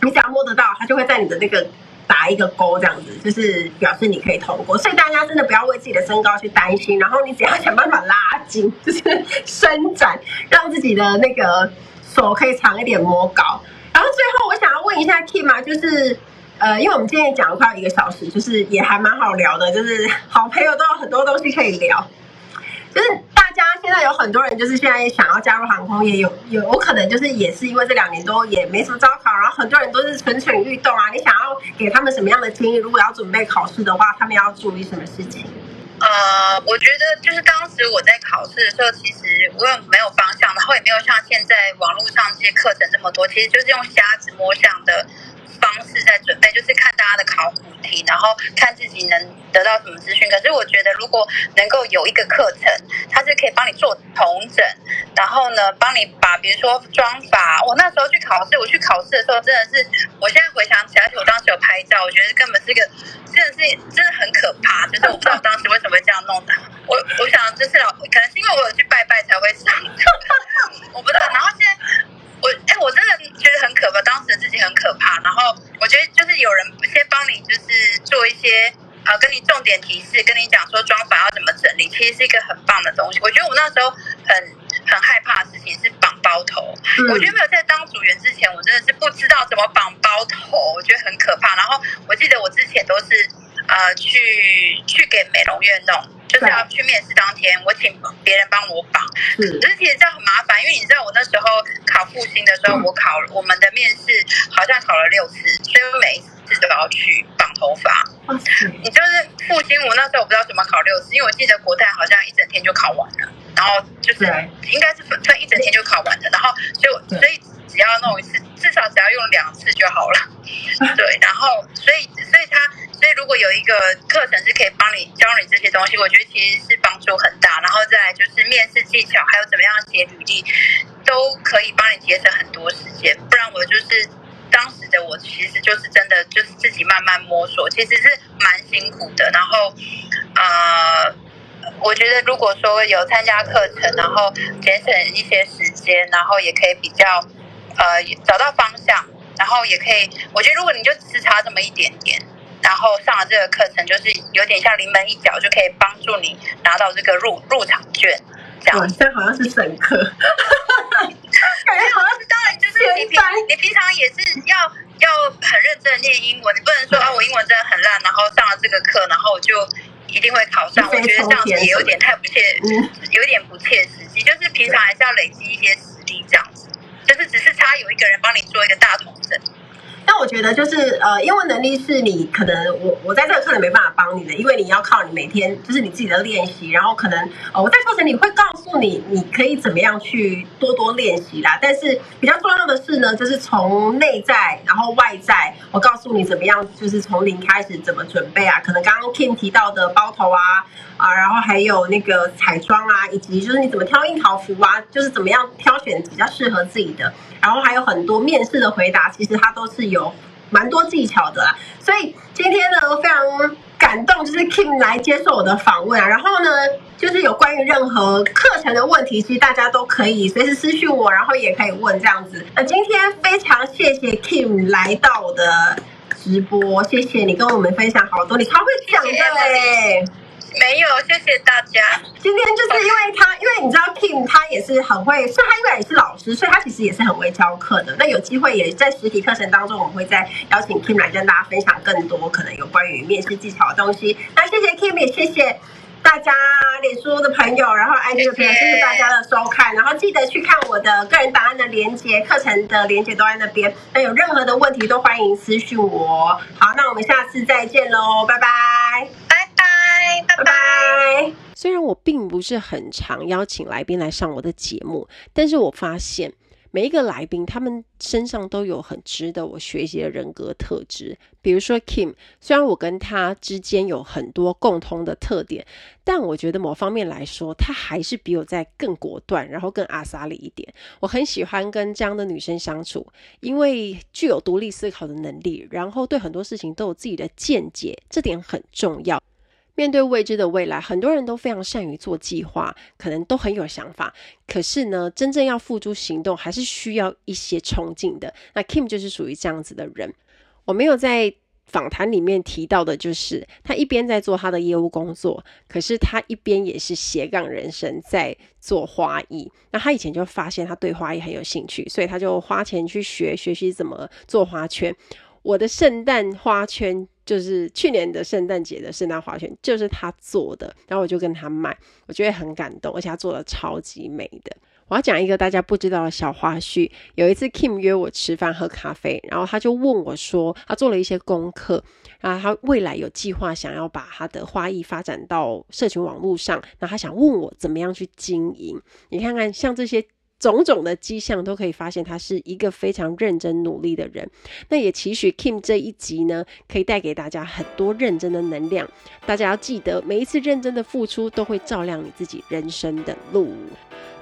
你只要摸得到，它就会在你的那个。打一个勾，这样子就是表示你可以通过，所以大家真的不要为自己的身高去担心，然后你只要想办法拉筋，就是伸展，让自己的那个手可以长一点摸高。然后最后我想要问一下 Kim 啊，就是呃，因为我们今天讲了快一个小时，就是也还蛮好聊的，就是好朋友都有很多东西可以聊，就是大。家现在有很多人，就是现在想要加入航空业，有有有可能就是也是因为这两年都也没什么招考，然后很多人都是蠢蠢欲动啊。你想要给他们什么样的建议？如果要准备考试的话，他们要注意什么事情？呃，我觉得就是当时我在考试的时候，其实我也没有方向，然后也没有像现在网络上这些课程这么多，其实就是用瞎子摸象的。方式在准备，就是看他的考古题，然后看自己能得到什么资讯。可是我觉得，如果能够有一个课程，它是可以帮你做同整，然后呢，帮你把比如说装法。我那时候去考试，我去考试的时候，真的是，我现在回想起来，而且我当时有拍照，我觉得根本是个，真的是真的很可怕。就是我不知道当时为什么会这样弄的。我我想就是老，可能是因为我有去拜拜才会上，我不知道。然后现在。我哎，我真的觉得很可怕，当时自己很可怕。然后我觉得就是有人先帮你，就是做一些呃，跟你重点提示，跟你讲说妆发要怎么整理，其实是一个很棒的东西。我觉得我那时候很很害怕的事情是绑包头。嗯、我觉得没有在当组员之前，我真的是不知道怎么绑包头，我觉得很可怕。然后我记得我之前都是呃去去给美容院弄。就是要去面试当天，我请别人帮我绑，可是其实这样很麻烦，因为你知道我那时候考复兴的时候，我考我们的面试好像考了六次，所以我每一次都要去绑头发。你就是复兴，我那时候我不知道怎么考六次，因为我记得国泰好像一整天就考完了，然后就是应该是分分一整天就考完了，然后所以所以只要弄一次，至少只要用两次就好了。对，然后所以所以他。所以，如果有一个课程是可以帮你教你这些东西，我觉得其实是帮助很大。然后再来就是面试技巧，还有怎么样写履历，都可以帮你节省很多时间。不然我就是当时的我，其实就是真的就是自己慢慢摸索，其实是蛮辛苦的。然后，呃，我觉得如果说有参加课程，然后节省一些时间，然后也可以比较呃找到方向，然后也可以，我觉得如果你就只差这么一点点。然后上了这个课程，就是有点像临门一脚，就可以帮助你拿到这个入入场券。这样，现在好像是整课，感觉好像是当然就是你平你平常也是要要很认真的念英文，你不能说啊我英文真的很烂，然后上了这个课，然后我就一定会考上。我觉得这样子也有点太不切，有点不切实际。就是平常还是要累积一些实力这样子。就是只是差有一个人帮你做一个大同整。但我觉得就是呃，英文能力是你可能我我在这个课程没办法帮你的，因为你要靠你每天就是你自己的练习，然后可能呃我在课程里会告诉你你可以怎么样去多多练习啦。但是比较重要的是呢，就是从内在然后外在，我告诉你怎么样，就是从零开始怎么准备啊。可能刚刚 Kim 提到的包头啊啊，然后还有那个彩妆啊，以及就是你怎么挑樱桃服啊，就是怎么样挑选比较适合自己的。然后还有很多面试的回答，其实它都是有蛮多技巧的啦。所以今天呢，非常感动，就是 Kim 来接受我的访问啊。然后呢，就是有关于任何课程的问题，其实大家都可以随时私讯我，然后也可以问这样子。那今天非常谢谢 Kim 来到我的直播，谢谢你跟我们分享好多，你超会讲的嘞。没有，谢谢大家。今天就是因为他，因为你知道 Kim 他也是很会，所以他因为也是老师，所以他其实也是很会教课的。那有机会也在实体课程当中，我们会再邀请 Kim 来跟大家分享更多可能有关于面试技巧的东西。那谢谢 Kim，也谢谢大家脸书的朋友，然后 IG 的朋友，谢谢大家的收看，然后记得去看我的个人档案的连接，课程的连接都在那边。那有任何的问题都欢迎私讯我。好，那我们下次再见喽，拜拜。拜拜。虽然我并不是很常邀请来宾来上我的节目，但是我发现每一个来宾他们身上都有很值得我学习的人格特质。比如说 Kim，虽然我跟他之间有很多共通的特点，但我觉得某方面来说，他还是比我在更果断，然后更阿莎里一点。我很喜欢跟这样的女生相处，因为具有独立思考的能力，然后对很多事情都有自己的见解，这点很重要。面对未知的未来，很多人都非常善于做计划，可能都很有想法。可是呢，真正要付诸行动，还是需要一些冲劲的。那 Kim 就是属于这样子的人。我没有在访谈里面提到的，就是他一边在做他的业务工作，可是他一边也是斜杠人生，在做花艺。那他以前就发现他对花艺很有兴趣，所以他就花钱去学学习怎么做花圈。我的圣诞花圈。就是去年的圣诞节的圣诞花圈，就是他做的，然后我就跟他买，我觉得很感动，而且他做的超级美的。我要讲一个大家不知道的小花絮，有一次 Kim 约我吃饭喝咖啡，然后他就问我说，他做了一些功课，然后他未来有计划想要把他的花艺发展到社群网络上，那他想问我怎么样去经营。你看看像这些。种种的迹象都可以发现，他是一个非常认真努力的人。那也期许 Kim 这一集呢，可以带给大家很多认真的能量。大家要记得，每一次认真的付出，都会照亮你自己人生的路。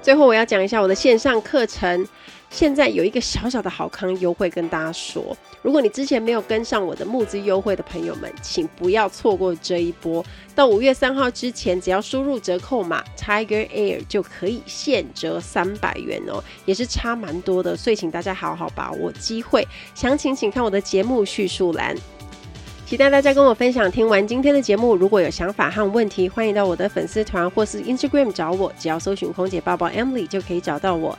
最后，我要讲一下我的线上课程。现在有一个小小的好康优惠跟大家说，如果你之前没有跟上我的募资优惠的朋友们，请不要错过这一波。到五月三号之前，只要输入折扣码 Tiger Air 就可以现折三百元哦，也是差蛮多的，所以请大家好好把握机会。详情请看我的节目叙述栏。期待大家跟我分享。听完今天的节目，如果有想法和问题，欢迎到我的粉丝团或是 Instagram 找我，只要搜寻空姐抱抱 Emily 就可以找到我。